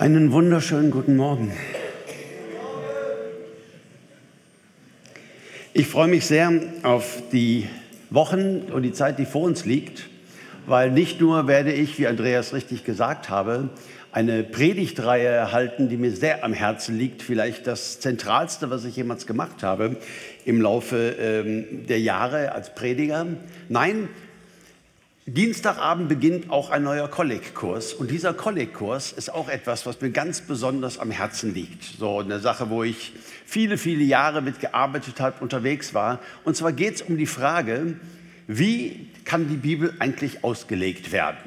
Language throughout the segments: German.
Einen wunderschönen guten Morgen. Ich freue mich sehr auf die Wochen und die Zeit, die vor uns liegt, weil nicht nur werde ich, wie Andreas richtig gesagt habe, eine Predigtreihe erhalten, die mir sehr am Herzen liegt, vielleicht das Zentralste, was ich jemals gemacht habe im Laufe ähm, der Jahre als Prediger. Nein, Dienstagabend beginnt auch ein neuer Kolleg-Kurs und dieser Kolleg-Kurs ist auch etwas, was mir ganz besonders am Herzen liegt. So eine Sache, wo ich viele, viele Jahre mitgearbeitet habe, unterwegs war. Und zwar geht es um die Frage, wie kann die Bibel eigentlich ausgelegt werden?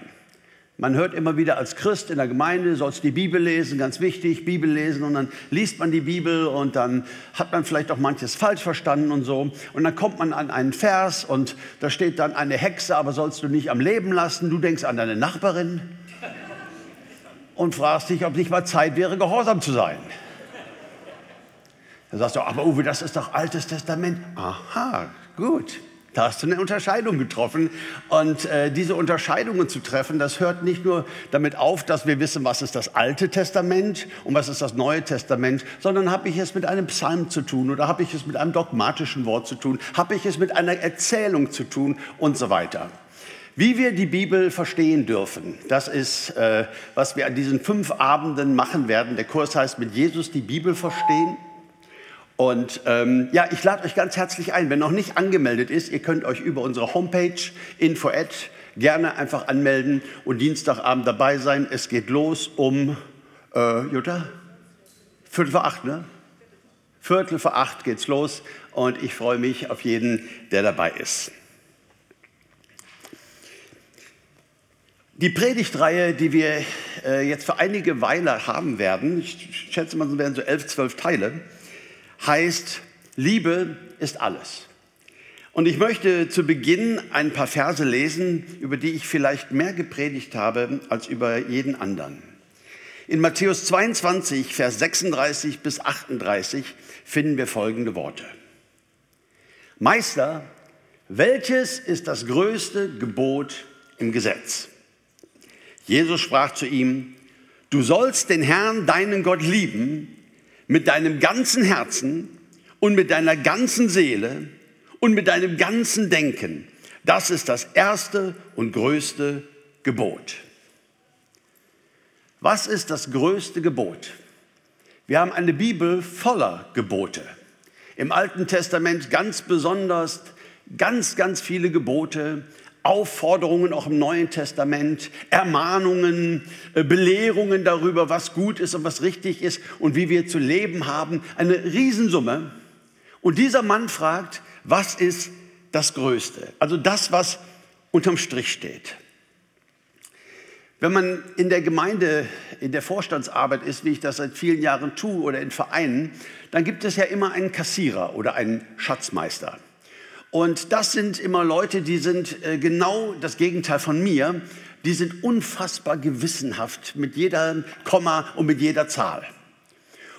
Man hört immer wieder als Christ in der Gemeinde, sollst die Bibel lesen, ganz wichtig, Bibel lesen und dann liest man die Bibel und dann hat man vielleicht auch manches falsch verstanden und so. Und dann kommt man an einen Vers und da steht dann eine Hexe, aber sollst du nicht am Leben lassen. Du denkst an deine Nachbarin und fragst dich, ob nicht mal Zeit wäre, gehorsam zu sein. Dann sagst du, aber Uwe, das ist doch Altes Testament. Aha, gut. Da hast du eine Unterscheidung getroffen. Und äh, diese Unterscheidungen zu treffen, das hört nicht nur damit auf, dass wir wissen, was ist das Alte Testament und was ist das Neue Testament, sondern habe ich es mit einem Psalm zu tun oder habe ich es mit einem dogmatischen Wort zu tun, habe ich es mit einer Erzählung zu tun und so weiter. Wie wir die Bibel verstehen dürfen, das ist, äh, was wir an diesen fünf Abenden machen werden. Der Kurs heißt mit Jesus die Bibel verstehen. Und ähm, ja, ich lade euch ganz herzlich ein. Wenn noch nicht angemeldet ist, ihr könnt euch über unsere Homepage info gerne einfach anmelden und Dienstagabend dabei sein. Es geht los um, äh, Jutta? Viertel vor acht, ne? Viertel vor acht geht's los und ich freue mich auf jeden, der dabei ist. Die Predigtreihe, die wir äh, jetzt für einige Weile haben werden, ich schätze mal, es werden so elf, zwölf Teile, heißt, Liebe ist alles. Und ich möchte zu Beginn ein paar Verse lesen, über die ich vielleicht mehr gepredigt habe als über jeden anderen. In Matthäus 22, Vers 36 bis 38 finden wir folgende Worte. Meister, welches ist das größte Gebot im Gesetz? Jesus sprach zu ihm, du sollst den Herrn, deinen Gott lieben mit deinem ganzen Herzen und mit deiner ganzen Seele und mit deinem ganzen Denken. Das ist das erste und größte Gebot. Was ist das größte Gebot? Wir haben eine Bibel voller Gebote. Im Alten Testament ganz besonders ganz, ganz viele Gebote, Aufforderungen auch im Neuen Testament, Ermahnungen, äh, Belehrungen darüber, was gut ist und was richtig ist und wie wir zu leben haben. Eine Riesensumme. Und dieser Mann fragt, was ist das Größte? Also das, was unterm Strich steht. Wenn man in der Gemeinde, in der Vorstandsarbeit ist, wie ich das seit vielen Jahren tue oder in Vereinen, dann gibt es ja immer einen Kassierer oder einen Schatzmeister. Und das sind immer Leute, die sind äh, genau das Gegenteil von mir. Die sind unfassbar gewissenhaft mit jeder Komma und mit jeder Zahl.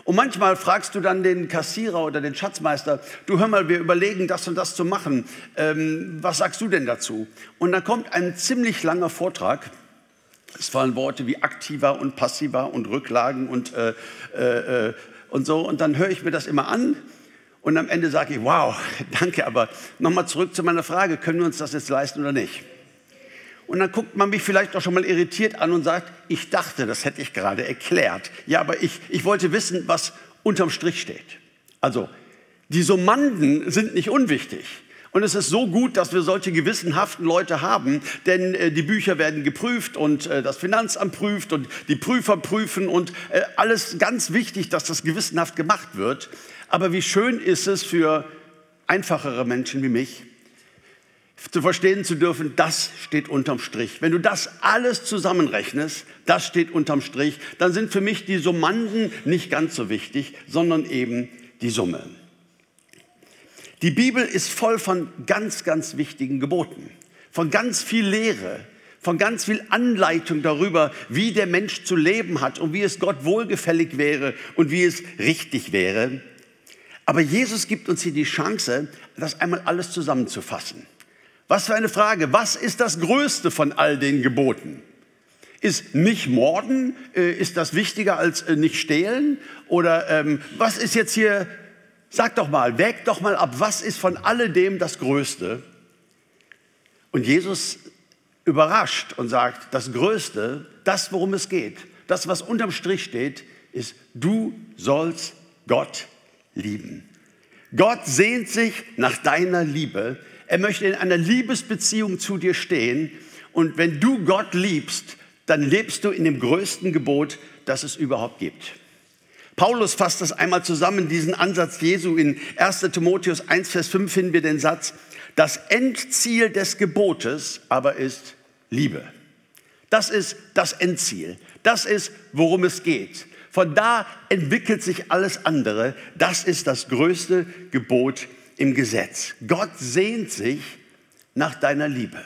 Und manchmal fragst du dann den Kassierer oder den Schatzmeister, du hör mal, wir überlegen, das und das zu machen. Ähm, was sagst du denn dazu? Und dann kommt ein ziemlich langer Vortrag. Es fallen Worte wie aktiver und passiver und Rücklagen und, äh, äh, äh und so. Und dann höre ich mir das immer an und am Ende sage ich, wow, danke, aber nochmal zurück zu meiner Frage, können wir uns das jetzt leisten oder nicht? Und dann guckt man mich vielleicht auch schon mal irritiert an und sagt, ich dachte, das hätte ich gerade erklärt. Ja, aber ich, ich wollte wissen, was unterm Strich steht. Also, die Summanden sind nicht unwichtig. Und es ist so gut, dass wir solche gewissenhaften Leute haben, denn äh, die Bücher werden geprüft und äh, das Finanzamt prüft und die Prüfer prüfen und äh, alles ganz wichtig, dass das gewissenhaft gemacht wird. Aber wie schön ist es für einfachere Menschen wie mich, zu verstehen zu dürfen, das steht unterm Strich. Wenn du das alles zusammenrechnest, das steht unterm Strich, dann sind für mich die Summanden nicht ganz so wichtig, sondern eben die Summe. Die Bibel ist voll von ganz, ganz wichtigen Geboten, von ganz viel Lehre, von ganz viel Anleitung darüber, wie der Mensch zu leben hat und wie es Gott wohlgefällig wäre und wie es richtig wäre. Aber Jesus gibt uns hier die Chance, das einmal alles zusammenzufassen. Was für eine Frage. Was ist das Größte von all den Geboten? Ist nicht morden, äh, ist das wichtiger als äh, nicht stehlen? Oder ähm, was ist jetzt hier, sag doch mal, wägt doch mal ab, was ist von alledem das Größte? Und Jesus überrascht und sagt, das Größte, das, worum es geht, das, was unterm Strich steht, ist, du sollst Gott lieben. Gott sehnt sich nach deiner Liebe. Er möchte in einer Liebesbeziehung zu dir stehen. Und wenn du Gott liebst, dann lebst du in dem größten Gebot, das es überhaupt gibt. Paulus fasst das einmal zusammen, diesen Ansatz Jesu. In 1 Timotheus 1, Vers 5 finden wir den Satz, das Endziel des Gebotes aber ist Liebe. Das ist das Endziel. Das ist, worum es geht. Von da entwickelt sich alles andere. Das ist das größte Gebot im Gesetz. Gott sehnt sich nach deiner Liebe.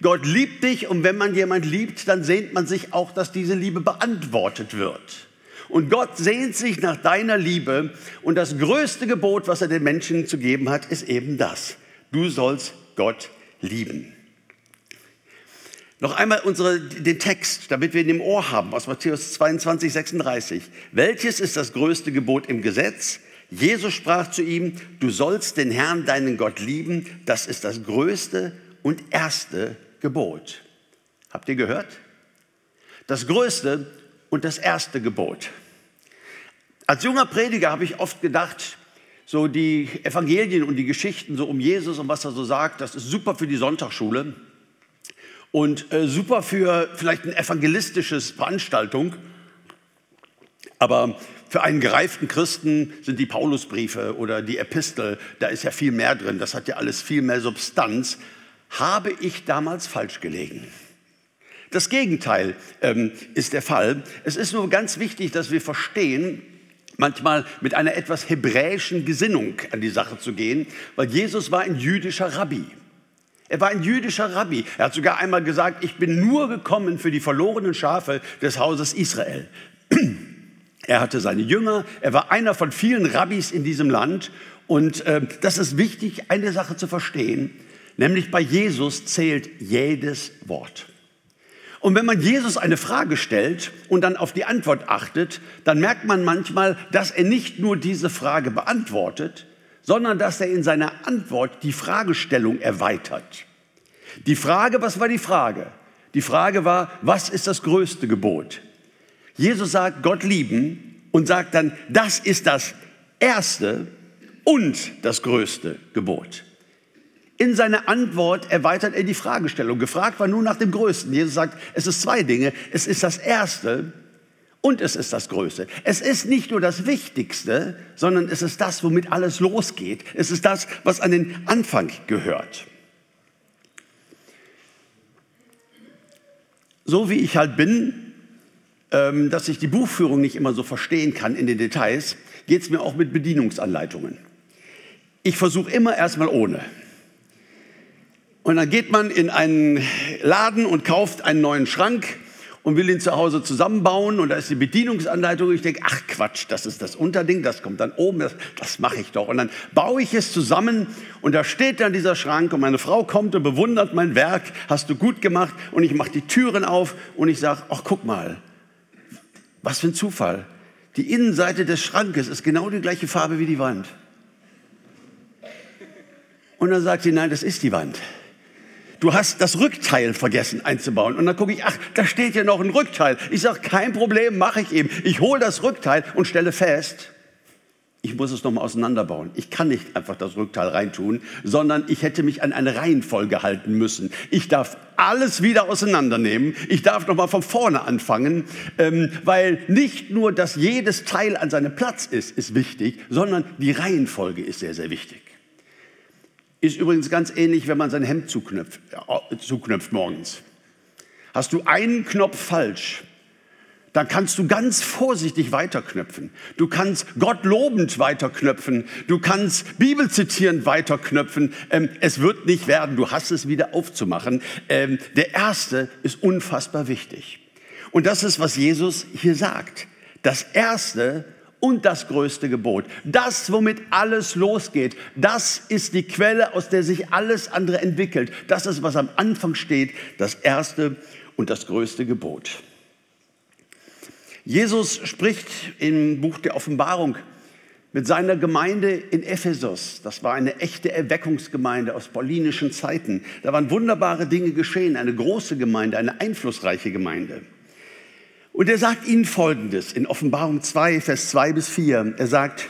Gott liebt dich und wenn man jemand liebt, dann sehnt man sich auch, dass diese Liebe beantwortet wird. Und Gott sehnt sich nach deiner Liebe und das größte Gebot, was er den Menschen zu geben hat, ist eben das. Du sollst Gott lieben. Noch einmal unsere, den Text, damit wir ihn im Ohr haben, aus Matthäus 22, 36. Welches ist das größte Gebot im Gesetz? Jesus sprach zu ihm, du sollst den Herrn, deinen Gott lieben. Das ist das größte und erste Gebot. Habt ihr gehört? Das größte und das erste Gebot. Als junger Prediger habe ich oft gedacht, so die Evangelien und die Geschichten so um Jesus und was er so sagt, das ist super für die Sonntagsschule und äh, super für vielleicht eine evangelistische Veranstaltung. Aber für einen gereiften Christen sind die Paulusbriefe oder die Epistel, da ist ja viel mehr drin, das hat ja alles viel mehr Substanz habe ich damals falsch gelegen. Das Gegenteil ähm, ist der Fall. Es ist nur ganz wichtig, dass wir verstehen, manchmal mit einer etwas hebräischen Gesinnung an die Sache zu gehen, weil Jesus war ein jüdischer Rabbi. Er war ein jüdischer Rabbi. Er hat sogar einmal gesagt, ich bin nur gekommen für die verlorenen Schafe des Hauses Israel. Er hatte seine Jünger, er war einer von vielen Rabbis in diesem Land. Und äh, das ist wichtig, eine Sache zu verstehen. Nämlich bei Jesus zählt jedes Wort. Und wenn man Jesus eine Frage stellt und dann auf die Antwort achtet, dann merkt man manchmal, dass er nicht nur diese Frage beantwortet, sondern dass er in seiner Antwort die Fragestellung erweitert. Die Frage, was war die Frage? Die Frage war, was ist das größte Gebot? Jesus sagt, Gott lieben und sagt dann, das ist das erste und das größte Gebot. In seiner Antwort erweitert er die Fragestellung. Gefragt war nur nach dem Größten. Jesus sagt, es ist zwei Dinge. Es ist das Erste und es ist das Größte. Es ist nicht nur das Wichtigste, sondern es ist das, womit alles losgeht. Es ist das, was an den Anfang gehört. So wie ich halt bin, ähm, dass ich die Buchführung nicht immer so verstehen kann in den Details, geht es mir auch mit Bedienungsanleitungen. Ich versuche immer erstmal ohne. Und dann geht man in einen Laden und kauft einen neuen Schrank und will ihn zu Hause zusammenbauen und da ist die Bedienungsanleitung und ich denke, ach Quatsch, das ist das Unterding, das kommt dann oben, das, das mache ich doch. Und dann baue ich es zusammen und da steht dann dieser Schrank und meine Frau kommt und bewundert mein Werk, hast du gut gemacht und ich mache die Türen auf und ich sage, ach guck mal, was für ein Zufall. Die Innenseite des Schrankes ist genau die gleiche Farbe wie die Wand. Und dann sagt sie, nein, das ist die Wand du hast das Rückteil vergessen einzubauen. Und dann gucke ich, ach, da steht ja noch ein Rückteil. Ich sage, kein Problem, mache ich eben. Ich hole das Rückteil und stelle fest, ich muss es nochmal auseinanderbauen. Ich kann nicht einfach das Rückteil reintun, sondern ich hätte mich an eine Reihenfolge halten müssen. Ich darf alles wieder auseinandernehmen. Ich darf nochmal von vorne anfangen, ähm, weil nicht nur, dass jedes Teil an seinem Platz ist, ist wichtig, sondern die Reihenfolge ist sehr, sehr wichtig. Ist übrigens ganz ähnlich, wenn man sein Hemd äh, zuknöpft morgens. Hast du einen Knopf falsch, dann kannst du ganz vorsichtig weiterknöpfen. Du kannst Gott lobend weiterknöpfen. Du kannst Bibel zitierend weiterknöpfen. Ähm, es wird nicht werden. Du hast es wieder aufzumachen. Ähm, der erste ist unfassbar wichtig. Und das ist, was Jesus hier sagt. Das erste und das größte Gebot. Das, womit alles losgeht, das ist die Quelle, aus der sich alles andere entwickelt. Das ist, was am Anfang steht, das erste und das größte Gebot. Jesus spricht im Buch der Offenbarung mit seiner Gemeinde in Ephesus. Das war eine echte Erweckungsgemeinde aus paulinischen Zeiten. Da waren wunderbare Dinge geschehen, eine große Gemeinde, eine einflussreiche Gemeinde. Und er sagt ihnen Folgendes in Offenbarung 2, Vers 2 bis 4. Er sagt,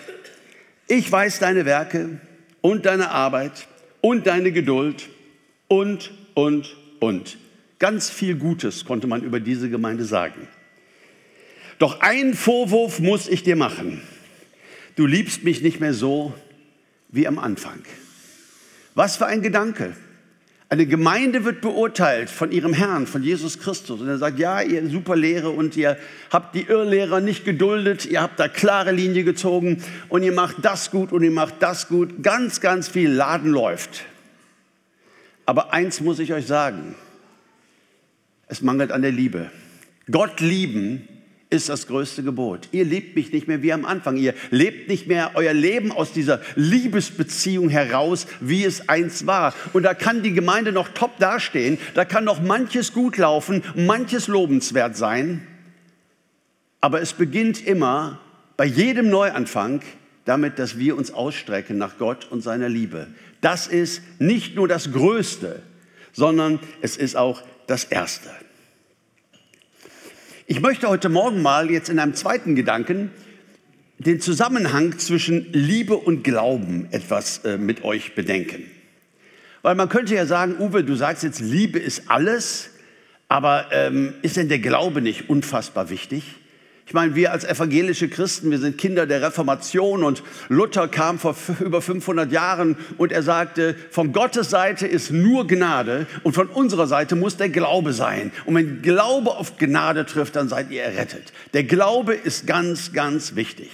ich weiß deine Werke und deine Arbeit und deine Geduld und, und, und. Ganz viel Gutes konnte man über diese Gemeinde sagen. Doch einen Vorwurf muss ich dir machen. Du liebst mich nicht mehr so wie am Anfang. Was für ein Gedanke. Eine Gemeinde wird beurteilt von ihrem Herrn, von Jesus Christus. Und er sagt, ja, ihr super Lehre und ihr habt die Irrlehrer nicht geduldet, ihr habt da klare Linie gezogen und ihr macht das gut und ihr macht das gut. Ganz, ganz viel Laden läuft. Aber eins muss ich euch sagen, es mangelt an der Liebe. Gott lieben ist das größte Gebot. Ihr lebt mich nicht mehr wie am Anfang. Ihr lebt nicht mehr euer Leben aus dieser Liebesbeziehung heraus, wie es einst war. Und da kann die Gemeinde noch top dastehen. Da kann noch manches gut laufen, manches lobenswert sein. Aber es beginnt immer bei jedem Neuanfang damit, dass wir uns ausstrecken nach Gott und seiner Liebe. Das ist nicht nur das Größte, sondern es ist auch das Erste. Ich möchte heute Morgen mal jetzt in einem zweiten Gedanken den Zusammenhang zwischen Liebe und Glauben etwas äh, mit euch bedenken. Weil man könnte ja sagen, Uwe, du sagst jetzt, Liebe ist alles, aber ähm, ist denn der Glaube nicht unfassbar wichtig? Ich meine, wir als evangelische Christen, wir sind Kinder der Reformation und Luther kam vor über 500 Jahren und er sagte, von Gottes Seite ist nur Gnade und von unserer Seite muss der Glaube sein. Und wenn Glaube auf Gnade trifft, dann seid ihr errettet. Der Glaube ist ganz, ganz wichtig.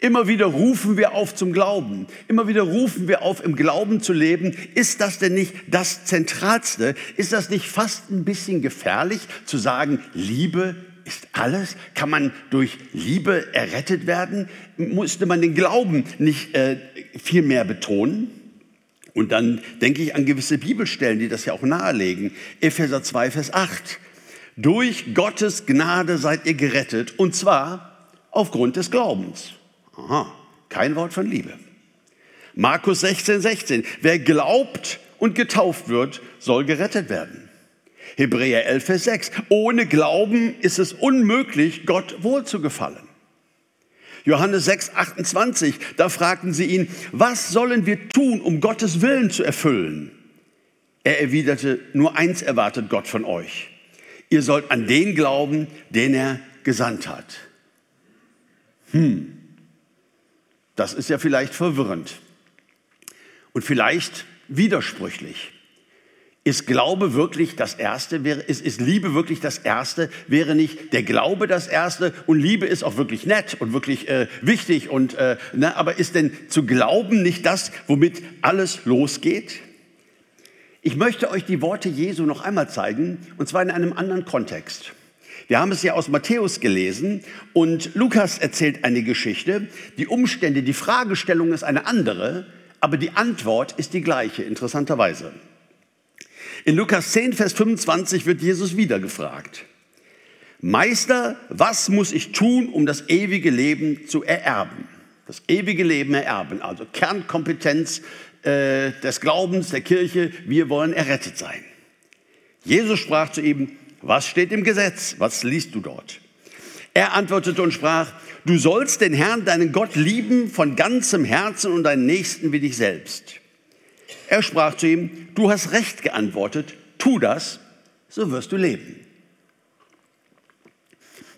Immer wieder rufen wir auf zum Glauben. Immer wieder rufen wir auf, im Glauben zu leben. Ist das denn nicht das Zentralste? Ist das nicht fast ein bisschen gefährlich zu sagen, Liebe ist alles? Kann man durch Liebe errettet werden? Musste man den Glauben nicht äh, viel mehr betonen? Und dann denke ich an gewisse Bibelstellen, die das ja auch nahelegen. Epheser 2, Vers 8. Durch Gottes Gnade seid ihr gerettet, und zwar aufgrund des Glaubens. Aha, kein Wort von Liebe. Markus 16, 16. Wer glaubt und getauft wird, soll gerettet werden. Hebräer 11, Vers 6. Ohne Glauben ist es unmöglich, Gott wohlzugefallen. Johannes 6, 28, da fragten sie ihn, was sollen wir tun, um Gottes Willen zu erfüllen? Er erwiderte, nur eins erwartet Gott von euch. Ihr sollt an den glauben, den er gesandt hat. Hm, das ist ja vielleicht verwirrend und vielleicht widersprüchlich. Ist Glaube wirklich das Erste? Ist, ist Liebe wirklich das Erste? Wäre nicht der Glaube das Erste? Und Liebe ist auch wirklich nett und wirklich äh, wichtig. Und, äh, ne, aber ist denn zu glauben nicht das, womit alles losgeht? Ich möchte euch die Worte Jesu noch einmal zeigen, und zwar in einem anderen Kontext. Wir haben es ja aus Matthäus gelesen und Lukas erzählt eine Geschichte. Die Umstände, die Fragestellung ist eine andere, aber die Antwort ist die gleiche, interessanterweise. In Lukas 10, Vers 25 wird Jesus wieder gefragt. Meister, was muss ich tun, um das ewige Leben zu ererben? Das ewige Leben ererben, also Kernkompetenz äh, des Glaubens, der Kirche, wir wollen errettet sein. Jesus sprach zu ihm, was steht im Gesetz? Was liest du dort? Er antwortete und sprach, du sollst den Herrn, deinen Gott lieben von ganzem Herzen und deinen Nächsten wie dich selbst. Er sprach zu ihm, du hast recht geantwortet, tu das, so wirst du leben.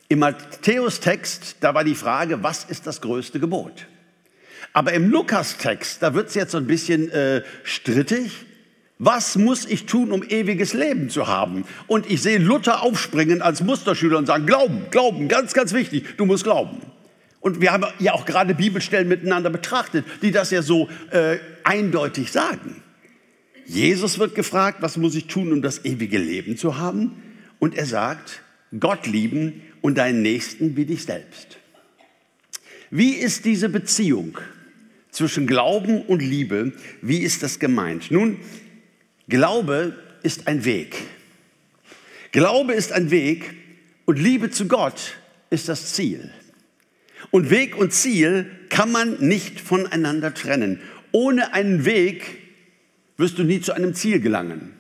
Im Matthäus-Text, da war die Frage, was ist das größte Gebot? Aber im Lukas-Text, da wird es jetzt so ein bisschen äh, strittig. Was muss ich tun, um ewiges Leben zu haben? Und ich sehe Luther aufspringen als Musterschüler und sagen, Glauben, Glauben, ganz, ganz wichtig, du musst glauben. Und wir haben ja auch gerade Bibelstellen miteinander betrachtet, die das ja so äh, eindeutig sagen. Jesus wird gefragt, was muss ich tun, um das ewige Leben zu haben? Und er sagt, Gott lieben und deinen Nächsten wie dich selbst. Wie ist diese Beziehung zwischen Glauben und Liebe? Wie ist das gemeint? Nun, Glaube ist ein Weg. Glaube ist ein Weg und Liebe zu Gott ist das Ziel. Und Weg und Ziel kann man nicht voneinander trennen. Ohne einen Weg wirst du nie zu einem Ziel gelangen.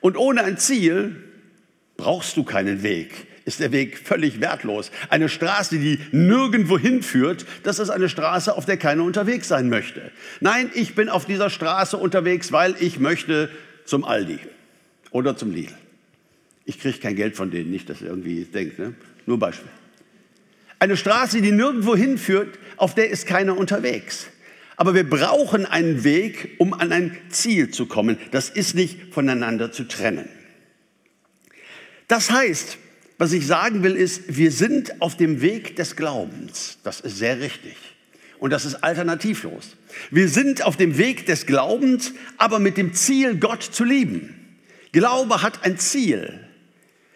Und ohne ein Ziel brauchst du keinen Weg. Ist der Weg völlig wertlos. Eine Straße, die nirgendwo hinführt, das ist eine Straße, auf der keiner unterwegs sein möchte. Nein, ich bin auf dieser Straße unterwegs, weil ich möchte zum Aldi oder zum Lidl. Ich kriege kein Geld von denen, nicht, dass ihr irgendwie denkt. Ne? Nur Beispiel. Eine Straße, die nirgendwo hinführt, auf der ist keiner unterwegs. Aber wir brauchen einen Weg, um an ein Ziel zu kommen. Das ist nicht voneinander zu trennen. Das heißt, was ich sagen will, ist, wir sind auf dem Weg des Glaubens. Das ist sehr richtig. Und das ist alternativlos. Wir sind auf dem Weg des Glaubens, aber mit dem Ziel, Gott zu lieben. Glaube hat ein Ziel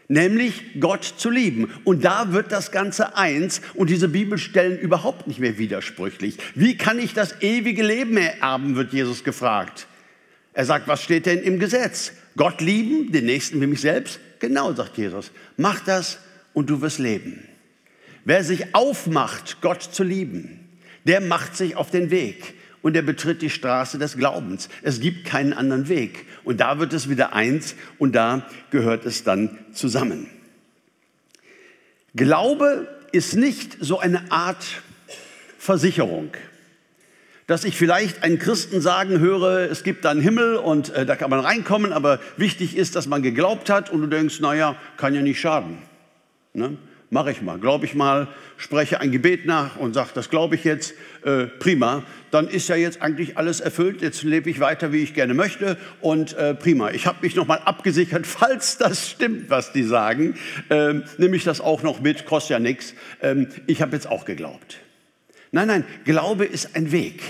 nämlich Gott zu lieben. Und da wird das Ganze eins und diese Bibelstellen überhaupt nicht mehr widersprüchlich. Wie kann ich das ewige Leben ererben, wird Jesus gefragt. Er sagt, was steht denn im Gesetz? Gott lieben, den Nächsten wie mich selbst? Genau, sagt Jesus. Mach das und du wirst leben. Wer sich aufmacht, Gott zu lieben, der macht sich auf den Weg und er betritt die Straße des Glaubens. Es gibt keinen anderen Weg. Und da wird es wieder eins und da gehört es dann zusammen. Glaube ist nicht so eine Art Versicherung, dass ich vielleicht einen Christen sagen höre, es gibt da einen Himmel und äh, da kann man reinkommen, aber wichtig ist, dass man geglaubt hat und du denkst, naja, kann ja nicht schaden. Ne? Mache ich mal, glaube ich mal, spreche ein Gebet nach und sage, das glaube ich jetzt, äh, prima, dann ist ja jetzt eigentlich alles erfüllt, jetzt lebe ich weiter, wie ich gerne möchte und äh, prima. Ich habe mich nochmal abgesichert, falls das stimmt, was die sagen, ähm, nehme ich das auch noch mit, kostet ja nichts. Ähm, ich habe jetzt auch geglaubt. Nein, nein, Glaube ist ein Weg.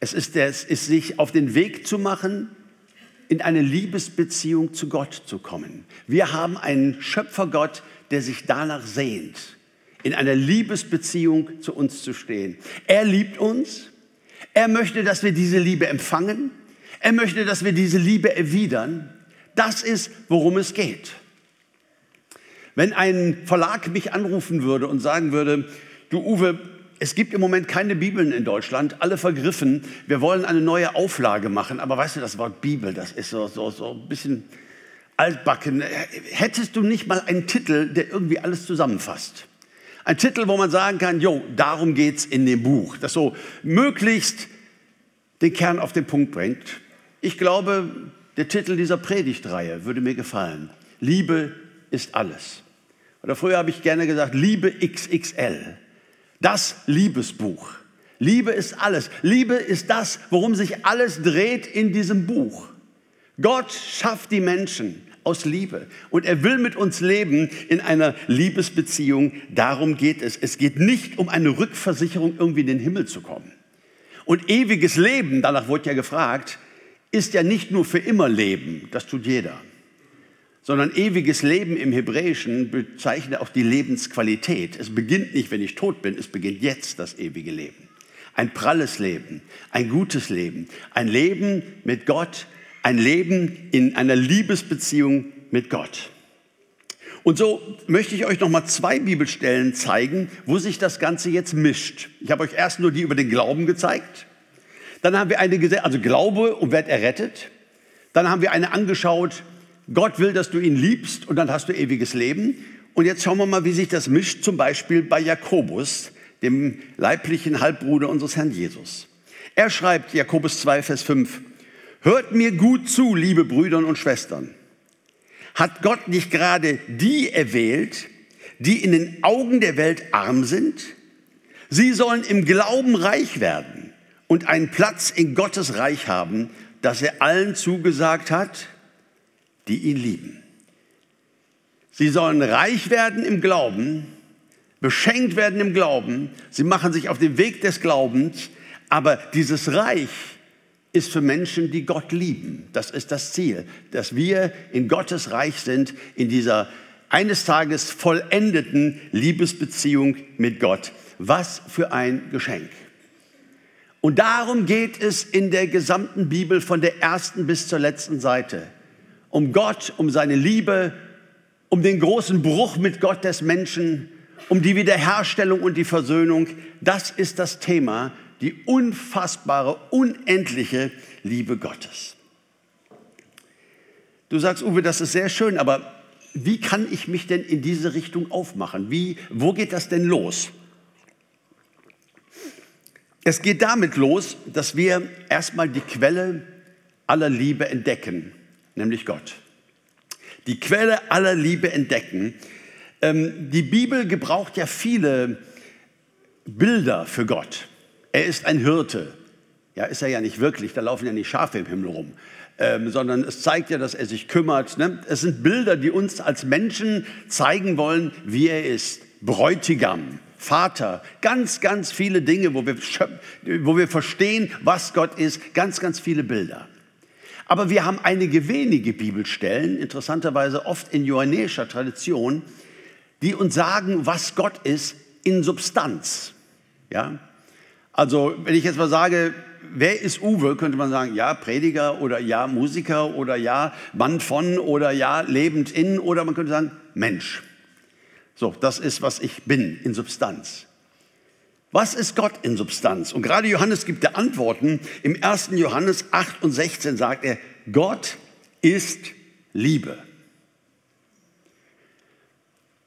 Es ist, es ist sich auf den Weg zu machen, in eine Liebesbeziehung zu Gott zu kommen. Wir haben einen Schöpfergott, der sich danach sehnt, in einer Liebesbeziehung zu uns zu stehen. Er liebt uns. Er möchte, dass wir diese Liebe empfangen. Er möchte, dass wir diese Liebe erwidern. Das ist, worum es geht. Wenn ein Verlag mich anrufen würde und sagen würde, du Uwe, es gibt im Moment keine Bibeln in Deutschland, alle vergriffen. Wir wollen eine neue Auflage machen. Aber weißt du, das Wort Bibel, das ist so, so, so ein bisschen altbacken. Hättest du nicht mal einen Titel, der irgendwie alles zusammenfasst? Ein Titel, wo man sagen kann, jo, darum geht's in dem Buch. Das so möglichst den Kern auf den Punkt bringt. Ich glaube, der Titel dieser Predigtreihe würde mir gefallen. Liebe ist alles. Oder früher habe ich gerne gesagt, Liebe XXL. Das Liebesbuch. Liebe ist alles. Liebe ist das, worum sich alles dreht in diesem Buch. Gott schafft die Menschen aus Liebe und er will mit uns leben in einer Liebesbeziehung. Darum geht es. Es geht nicht um eine Rückversicherung, irgendwie in den Himmel zu kommen. Und ewiges Leben, danach wurde ja gefragt, ist ja nicht nur für immer Leben, das tut jeder sondern ewiges Leben im Hebräischen bezeichnet auch die Lebensqualität. Es beginnt nicht, wenn ich tot bin, es beginnt jetzt das ewige Leben. Ein pralles Leben, ein gutes Leben, ein Leben mit Gott, ein Leben in einer Liebesbeziehung mit Gott. Und so möchte ich euch noch mal zwei Bibelstellen zeigen, wo sich das Ganze jetzt mischt. Ich habe euch erst nur die über den Glauben gezeigt. Dann haben wir eine, also Glaube und werd errettet. Dann haben wir eine angeschaut, Gott will, dass du ihn liebst und dann hast du ewiges Leben. Und jetzt schauen wir mal, wie sich das mischt, zum Beispiel bei Jakobus, dem leiblichen Halbbruder unseres Herrn Jesus. Er schreibt, Jakobus 2, Vers 5, Hört mir gut zu, liebe Brüder und Schwestern. Hat Gott nicht gerade die erwählt, die in den Augen der Welt arm sind? Sie sollen im Glauben reich werden und einen Platz in Gottes Reich haben, das er allen zugesagt hat, die ihn lieben. Sie sollen reich werden im Glauben, beschenkt werden im Glauben. Sie machen sich auf den Weg des Glaubens. Aber dieses Reich ist für Menschen, die Gott lieben. Das ist das Ziel, dass wir in Gottes Reich sind, in dieser eines Tages vollendeten Liebesbeziehung mit Gott. Was für ein Geschenk. Und darum geht es in der gesamten Bibel von der ersten bis zur letzten Seite um Gott, um seine Liebe um den großen Bruch mit Gott des Menschen, um die Wiederherstellung und die Versöhnung. Das ist das Thema, die unfassbare, unendliche Liebe Gottes. Du sagst, Uwe, das ist sehr schön, aber wie kann ich mich denn in diese Richtung aufmachen? Wie, wo geht das denn los? Es geht damit los, dass wir erstmal die Quelle aller Liebe entdecken, nämlich Gott. Die Quelle aller Liebe entdecken. Ähm, die Bibel gebraucht ja viele Bilder für Gott. Er ist ein Hirte. Ja, ist er ja nicht wirklich, da laufen ja nicht Schafe im Himmel rum. Ähm, sondern es zeigt ja, dass er sich kümmert. Ne? Es sind Bilder, die uns als Menschen zeigen wollen, wie er ist. Bräutigam, Vater, ganz, ganz viele Dinge, wo wir, wo wir verstehen, was Gott ist, ganz, ganz viele Bilder. Aber wir haben einige wenige Bibelstellen, interessanterweise oft in johannäischer Tradition, die uns sagen, was Gott ist in Substanz. Ja? Also, wenn ich jetzt mal sage, wer ist Uwe, könnte man sagen, ja, Prediger oder ja, Musiker oder ja, Mann von oder ja, lebend in oder man könnte sagen, Mensch. So, das ist, was ich bin in Substanz. Was ist Gott in Substanz? Und gerade Johannes gibt der Antworten. Im 1. Johannes 8 und 16 sagt er, Gott ist Liebe.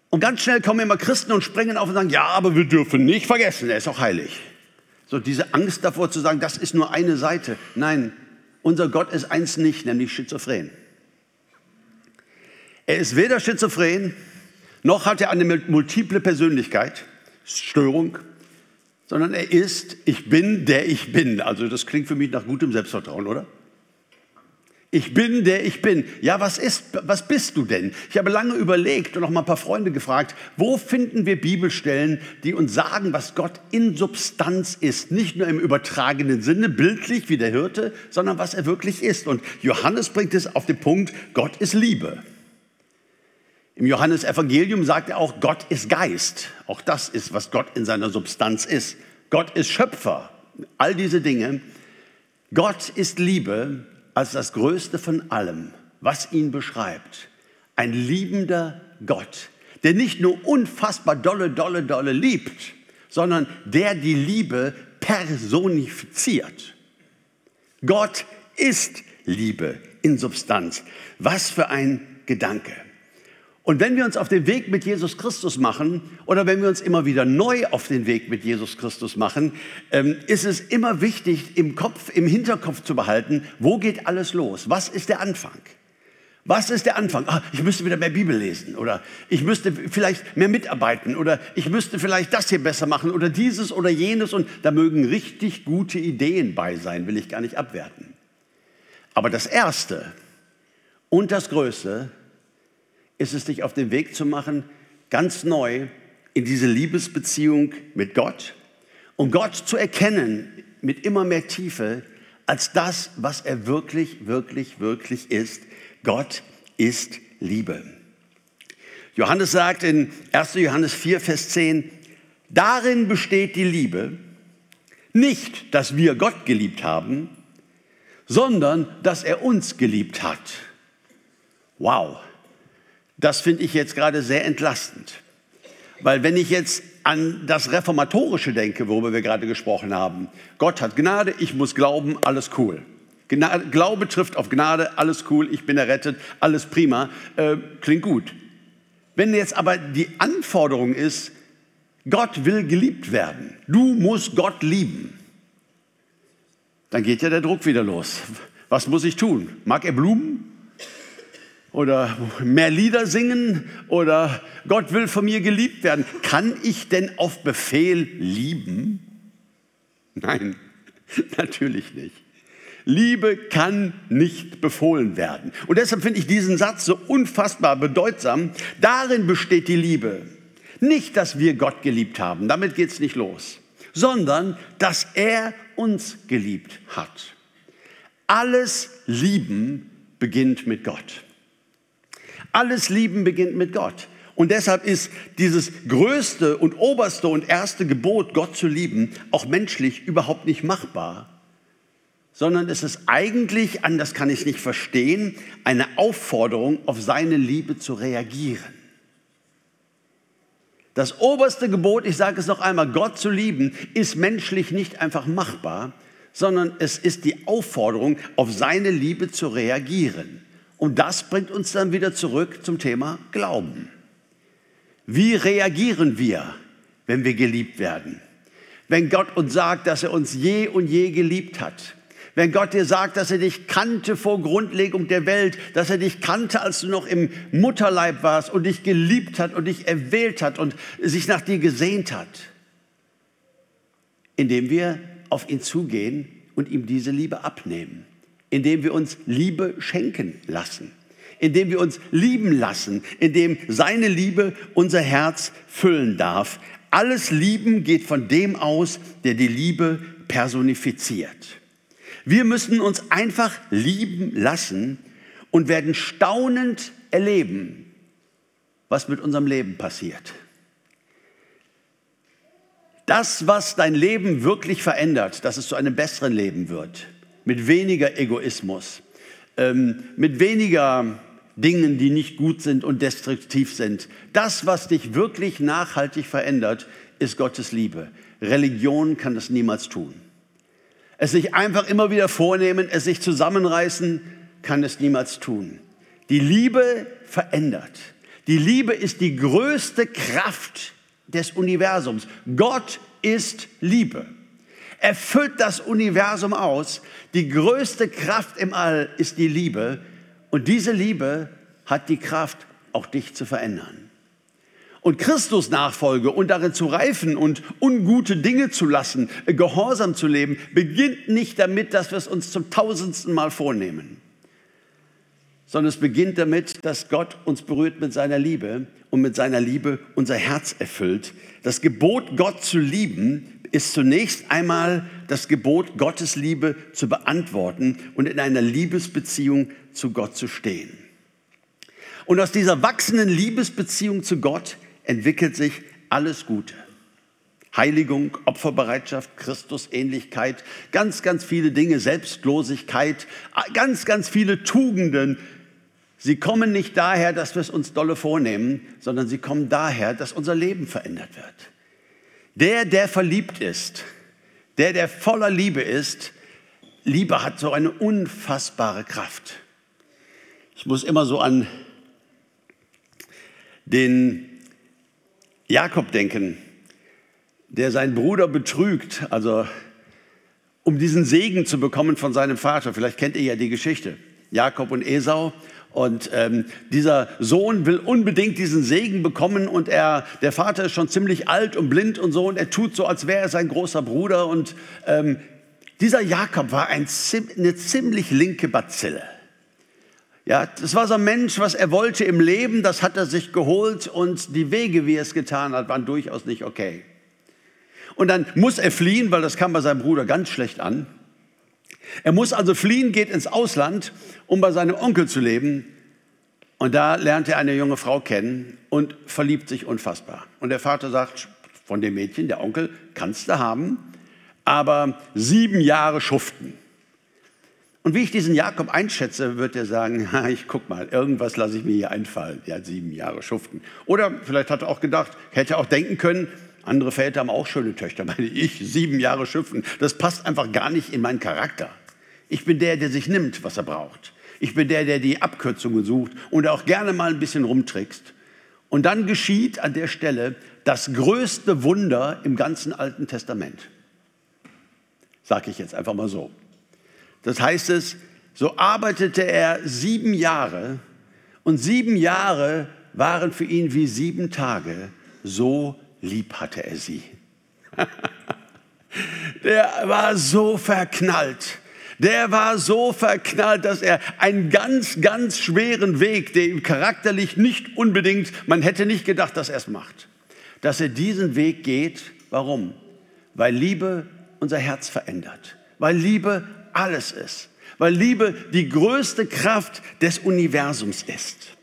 Und ganz schnell kommen immer Christen und springen auf und sagen, ja, aber wir dürfen nicht vergessen, er ist auch heilig. So diese Angst davor zu sagen, das ist nur eine Seite. Nein, unser Gott ist eins nicht, nämlich schizophren. Er ist weder schizophren, noch hat er eine multiple Persönlichkeit, Störung, sondern er ist, ich bin, der ich bin. Also das klingt für mich nach gutem Selbstvertrauen, oder? Ich bin, der ich bin. Ja, was ist, was bist du denn? Ich habe lange überlegt und auch mal ein paar Freunde gefragt, wo finden wir Bibelstellen, die uns sagen, was Gott in Substanz ist? Nicht nur im übertragenen Sinne, bildlich wie der Hirte, sondern was er wirklich ist. Und Johannes bringt es auf den Punkt, Gott ist Liebe. Im Johannesevangelium sagt er auch, Gott ist Geist. Auch das ist, was Gott in seiner Substanz ist. Gott ist Schöpfer. All diese Dinge. Gott ist Liebe als das Größte von allem, was ihn beschreibt. Ein liebender Gott, der nicht nur unfassbar dolle, dolle, dolle liebt, sondern der die Liebe personifiziert. Gott ist Liebe in Substanz. Was für ein Gedanke. Und wenn wir uns auf den Weg mit Jesus Christus machen oder wenn wir uns immer wieder neu auf den Weg mit Jesus Christus machen, ähm, ist es immer wichtig, im Kopf, im Hinterkopf zu behalten, wo geht alles los? Was ist der Anfang? Was ist der Anfang? Ah, ich müsste wieder mehr Bibel lesen oder ich müsste vielleicht mehr mitarbeiten oder ich müsste vielleicht das hier besser machen oder dieses oder jenes und da mögen richtig gute Ideen bei sein, will ich gar nicht abwerten. Aber das Erste und das Größte ist es, dich auf den Weg zu machen, ganz neu in diese Liebesbeziehung mit Gott und Gott zu erkennen mit immer mehr Tiefe als das, was er wirklich, wirklich, wirklich ist. Gott ist Liebe. Johannes sagt in 1. Johannes 4, Vers 10, darin besteht die Liebe, nicht, dass wir Gott geliebt haben, sondern dass er uns geliebt hat. Wow. Das finde ich jetzt gerade sehr entlastend. Weil wenn ich jetzt an das Reformatorische denke, worüber wir gerade gesprochen haben, Gott hat Gnade, ich muss glauben, alles cool. Gnade, Glaube trifft auf Gnade, alles cool, ich bin errettet, alles prima, äh, klingt gut. Wenn jetzt aber die Anforderung ist, Gott will geliebt werden, du musst Gott lieben, dann geht ja der Druck wieder los. Was muss ich tun? Mag er Blumen? Oder mehr Lieder singen oder Gott will von mir geliebt werden. Kann ich denn auf Befehl lieben? Nein, natürlich nicht. Liebe kann nicht befohlen werden. Und deshalb finde ich diesen Satz so unfassbar bedeutsam. Darin besteht die Liebe. Nicht, dass wir Gott geliebt haben, damit geht es nicht los, sondern dass er uns geliebt hat. Alles Lieben beginnt mit Gott. Alles Lieben beginnt mit Gott. Und deshalb ist dieses größte und oberste und erste Gebot, Gott zu lieben, auch menschlich überhaupt nicht machbar. sondern es ist eigentlich, anders kann ich es nicht verstehen, eine Aufforderung, auf seine Liebe zu reagieren. Das oberste Gebot, ich sage es noch einmal, Gott zu lieben, ist menschlich nicht einfach machbar, sondern es ist die Aufforderung, auf seine Liebe zu reagieren. Und das bringt uns dann wieder zurück zum Thema Glauben. Wie reagieren wir, wenn wir geliebt werden? Wenn Gott uns sagt, dass er uns je und je geliebt hat, wenn Gott dir sagt, dass er dich kannte vor Grundlegung der Welt, dass er dich kannte, als du noch im Mutterleib warst und dich geliebt hat und dich erwählt hat und sich nach dir gesehnt hat, indem wir auf ihn zugehen und ihm diese Liebe abnehmen, indem wir uns Liebe schenken lassen, indem wir uns lieben lassen, indem seine Liebe unser Herz füllen darf. Alles Lieben geht von dem aus, der die Liebe personifiziert. Wir müssen uns einfach lieben lassen und werden staunend erleben, was mit unserem Leben passiert. Das, was dein Leben wirklich verändert, dass es zu einem besseren Leben wird, mit weniger Egoismus, ähm, mit weniger Dingen, die nicht gut sind und destruktiv sind. Das, was dich wirklich nachhaltig verändert, ist Gottes Liebe. Religion kann das niemals tun. Es sich einfach immer wieder vornehmen, es sich zusammenreißen, kann es niemals tun. Die Liebe verändert. Die Liebe ist die größte Kraft des Universums. Gott ist Liebe. Er füllt das Universum aus. Die größte Kraft im All ist die Liebe. Und diese Liebe hat die Kraft, auch dich zu verändern und Christus Nachfolge und darin zu reifen und ungute Dinge zu lassen, äh, gehorsam zu leben, beginnt nicht damit, dass wir es uns zum tausendsten Mal vornehmen, sondern es beginnt damit, dass Gott uns berührt mit seiner Liebe und mit seiner Liebe unser Herz erfüllt. Das Gebot, Gott zu lieben, ist zunächst einmal das Gebot, Gottes Liebe zu beantworten und in einer Liebesbeziehung zu Gott zu stehen. Und aus dieser wachsenden Liebesbeziehung zu Gott entwickelt sich alles Gute. Heiligung, Opferbereitschaft, Christusähnlichkeit, ganz, ganz viele Dinge, Selbstlosigkeit, ganz, ganz viele Tugenden. Sie kommen nicht daher, dass wir es uns dolle vornehmen, sondern sie kommen daher, dass unser Leben verändert wird. Der, der verliebt ist, der, der voller Liebe ist, Liebe hat so eine unfassbare Kraft. Ich muss immer so an den Jakob denken, der seinen Bruder betrügt, also um diesen Segen zu bekommen von seinem Vater. Vielleicht kennt ihr ja die Geschichte. Jakob und Esau. Und ähm, dieser Sohn will unbedingt diesen Segen bekommen und er, der Vater ist schon ziemlich alt und blind und so und er tut so, als wäre er sein großer Bruder. Und ähm, dieser Jakob war ein, eine ziemlich linke Bazille. Ja, das war so ein Mensch, was er wollte im Leben, das hat er sich geholt und die Wege, wie er es getan hat, waren durchaus nicht okay. Und dann muss er fliehen, weil das kam bei seinem Bruder ganz schlecht an. Er muss also fliehen, geht ins Ausland, um bei seinem Onkel zu leben. Und da lernt er eine junge Frau kennen und verliebt sich unfassbar. Und der Vater sagt von dem Mädchen, der Onkel, kannst du haben, aber sieben Jahre schuften. Und wie ich diesen Jakob einschätze, wird er sagen, ich guck mal, irgendwas lasse ich mir hier einfallen. Ja, sieben Jahre schuften. Oder vielleicht hat er auch gedacht, hätte auch denken können, andere Väter haben auch schöne Töchter, meine ich, sieben Jahre schuften. Das passt einfach gar nicht in meinen Charakter. Ich bin der, der sich nimmt, was er braucht. Ich bin der, der die Abkürzungen sucht und auch gerne mal ein bisschen rumtrickst. Und dann geschieht an der Stelle das größte Wunder im ganzen Alten Testament. Sag ich jetzt einfach mal so. Das heißt es, so arbeitete er sieben Jahre und sieben Jahre waren für ihn wie sieben Tage. So lieb hatte er sie. Der war so verknallt. Der war so verknallt, dass er einen ganz, ganz schweren Weg, der ihm charakterlich nicht unbedingt, man hätte nicht gedacht, dass er es macht, dass er diesen Weg geht. Warum? Weil Liebe unser Herz verändert. Weil Liebe alles ist, weil Liebe die größte Kraft des Universums ist.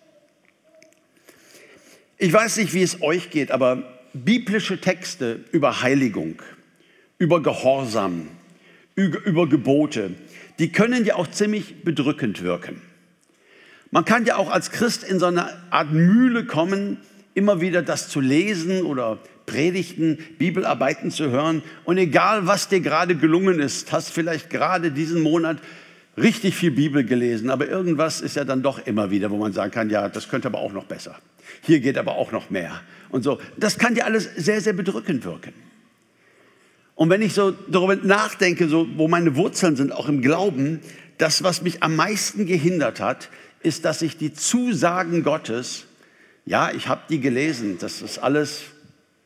Ich weiß nicht, wie es euch geht, aber biblische Texte über Heiligung, über Gehorsam, über Gebote, die können ja auch ziemlich bedrückend wirken. Man kann ja auch als Christ in so eine Art Mühle kommen, immer wieder das zu lesen oder Predigten, Bibelarbeiten zu hören. Und egal, was dir gerade gelungen ist, hast vielleicht gerade diesen Monat richtig viel Bibel gelesen, aber irgendwas ist ja dann doch immer wieder, wo man sagen kann, ja, das könnte aber auch noch besser. Hier geht aber auch noch mehr. Und so, das kann dir alles sehr, sehr bedrückend wirken. Und wenn ich so darüber nachdenke, so, wo meine Wurzeln sind, auch im Glauben, das, was mich am meisten gehindert hat, ist, dass ich die Zusagen Gottes, ja, ich habe die gelesen, das ist alles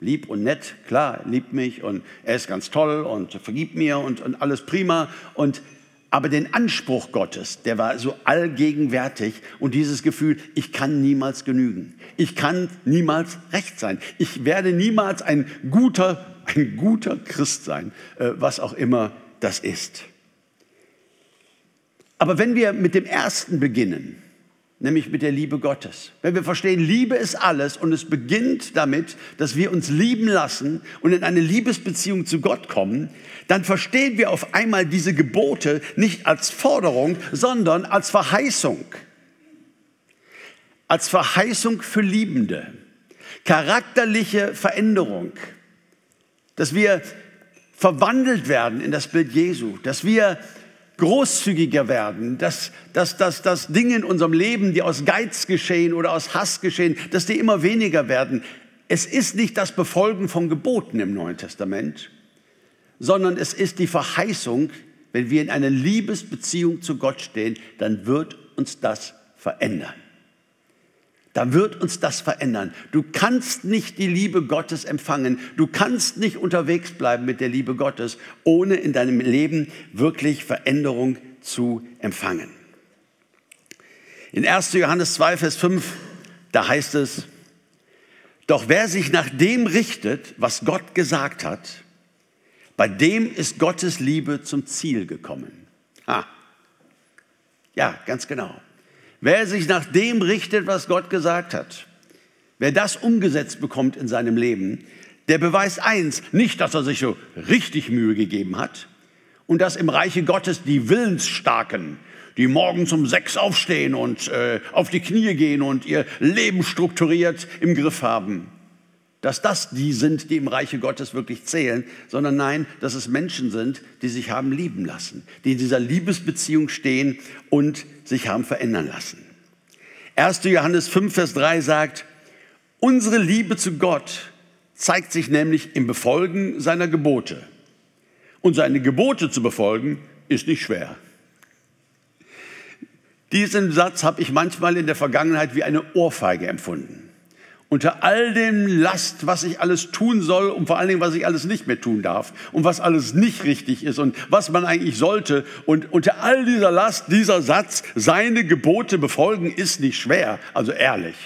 lieb und nett, klar, liebt mich und er ist ganz toll und vergibt mir und, und alles prima. Und, aber den Anspruch Gottes, der war so allgegenwärtig und dieses Gefühl, ich kann niemals genügen. Ich kann niemals recht sein. Ich werde niemals ein guter, ein guter Christ sein, äh, was auch immer das ist. Aber wenn wir mit dem ersten beginnen, nämlich mit der Liebe Gottes. Wenn wir verstehen, Liebe ist alles und es beginnt damit, dass wir uns lieben lassen und in eine Liebesbeziehung zu Gott kommen, dann verstehen wir auf einmal diese Gebote nicht als Forderung, sondern als Verheißung. Als Verheißung für Liebende. Charakterliche Veränderung. Dass wir verwandelt werden in das Bild Jesu. Dass wir großzügiger werden, dass, dass, dass, dass Dinge in unserem Leben, die aus Geiz geschehen oder aus Hass geschehen, dass die immer weniger werden. Es ist nicht das Befolgen von Geboten im Neuen Testament, sondern es ist die Verheißung, wenn wir in einer Liebesbeziehung zu Gott stehen, dann wird uns das verändern dann wird uns das verändern. Du kannst nicht die Liebe Gottes empfangen. Du kannst nicht unterwegs bleiben mit der Liebe Gottes, ohne in deinem Leben wirklich Veränderung zu empfangen. In 1. Johannes 2, Vers 5, da heißt es, doch wer sich nach dem richtet, was Gott gesagt hat, bei dem ist Gottes Liebe zum Ziel gekommen. Ha. Ja, ganz genau. Wer sich nach dem richtet, was Gott gesagt hat, wer das umgesetzt bekommt in seinem Leben, der beweist eins, nicht, dass er sich so richtig Mühe gegeben hat und dass im Reiche Gottes die Willensstarken, die morgens um sechs aufstehen und äh, auf die Knie gehen und ihr Leben strukturiert im Griff haben, dass das die sind, die im Reiche Gottes wirklich zählen, sondern nein, dass es Menschen sind, die sich haben lieben lassen, die in dieser Liebesbeziehung stehen und sich haben verändern lassen. 1. Johannes 5, Vers 3 sagt, unsere Liebe zu Gott zeigt sich nämlich im Befolgen seiner Gebote. Und seine Gebote zu befolgen ist nicht schwer. Diesen Satz habe ich manchmal in der Vergangenheit wie eine Ohrfeige empfunden unter all dem Last, was ich alles tun soll und vor allen Dingen, was ich alles nicht mehr tun darf und was alles nicht richtig ist und was man eigentlich sollte. Und unter all dieser Last, dieser Satz, seine Gebote befolgen, ist nicht schwer, also ehrlich.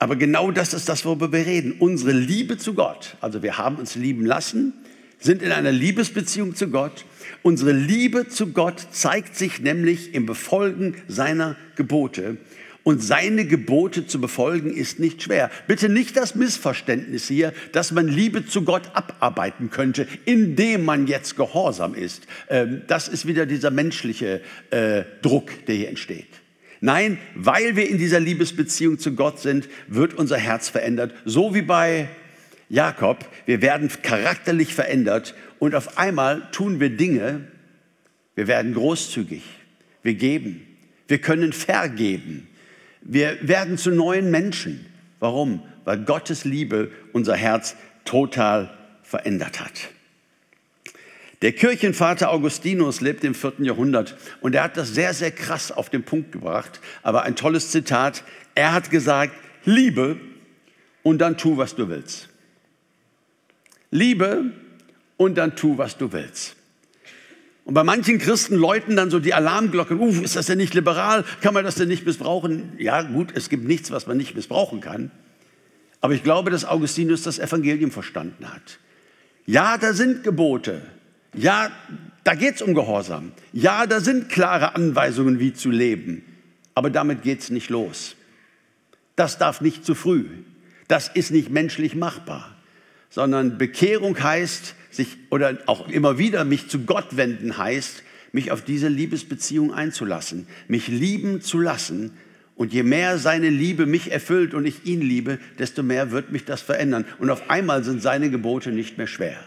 Aber genau das ist das, worüber wir reden. Unsere Liebe zu Gott. Also wir haben uns lieben lassen, sind in einer Liebesbeziehung zu Gott. Unsere Liebe zu Gott zeigt sich nämlich im Befolgen seiner Gebote. Und seine Gebote zu befolgen ist nicht schwer. Bitte nicht das Missverständnis hier, dass man Liebe zu Gott abarbeiten könnte, indem man jetzt gehorsam ist. Ähm, das ist wieder dieser menschliche äh, Druck, der hier entsteht. Nein, weil wir in dieser Liebesbeziehung zu Gott sind, wird unser Herz verändert. So wie bei Jakob. Wir werden charakterlich verändert und auf einmal tun wir Dinge. Wir werden großzügig. Wir geben. Wir können vergeben. Wir werden zu neuen Menschen. Warum? Weil Gottes Liebe unser Herz total verändert hat. Der Kirchenvater Augustinus lebt im vierten Jahrhundert und er hat das sehr, sehr krass auf den Punkt gebracht. Aber ein tolles Zitat. Er hat gesagt, liebe und dann tu, was du willst. Liebe und dann tu, was du willst. Und bei manchen Christen läuten dann so die Alarmglocken, uh, ist das denn nicht liberal? Kann man das denn nicht missbrauchen? Ja, gut, es gibt nichts, was man nicht missbrauchen kann. Aber ich glaube, dass Augustinus das Evangelium verstanden hat. Ja, da sind Gebote. Ja, da geht es um Gehorsam. Ja, da sind klare Anweisungen, wie zu leben. Aber damit geht es nicht los. Das darf nicht zu früh. Das ist nicht menschlich machbar. sondern Bekehrung heißt, sich oder auch immer wieder mich zu Gott wenden heißt, mich auf diese Liebesbeziehung einzulassen, mich lieben zu lassen. Und je mehr seine Liebe mich erfüllt und ich ihn liebe, desto mehr wird mich das verändern. Und auf einmal sind seine Gebote nicht mehr schwer.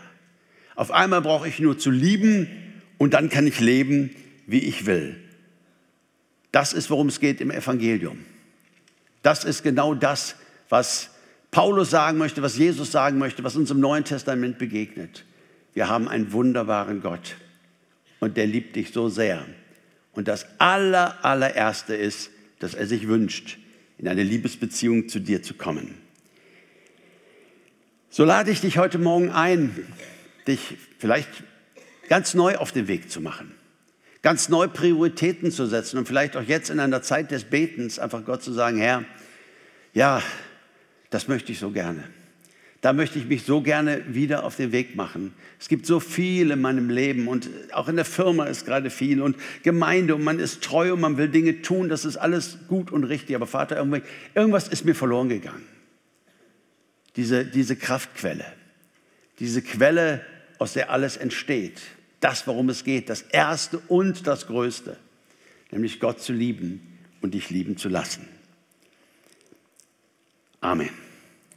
Auf einmal brauche ich nur zu lieben und dann kann ich leben, wie ich will. Das ist, worum es geht im Evangelium. Das ist genau das, was Paulus sagen möchte, was Jesus sagen möchte, was uns im Neuen Testament begegnet. Wir haben einen wunderbaren Gott und der liebt dich so sehr. Und das aller, allererste ist, dass er sich wünscht, in eine Liebesbeziehung zu dir zu kommen. So lade ich dich heute Morgen ein, dich vielleicht ganz neu auf den Weg zu machen, ganz neu Prioritäten zu setzen und vielleicht auch jetzt in einer Zeit des Betens einfach Gott zu sagen, Herr, ja, das möchte ich so gerne. Da möchte ich mich so gerne wieder auf den Weg machen. Es gibt so viel in meinem Leben und auch in der Firma ist gerade viel und Gemeinde und man ist treu und man will Dinge tun, das ist alles gut und richtig. Aber Vater, irgendwas ist mir verloren gegangen. Diese, diese Kraftquelle, diese Quelle, aus der alles entsteht. Das, worum es geht, das Erste und das Größte, nämlich Gott zu lieben und dich lieben zu lassen. Amen.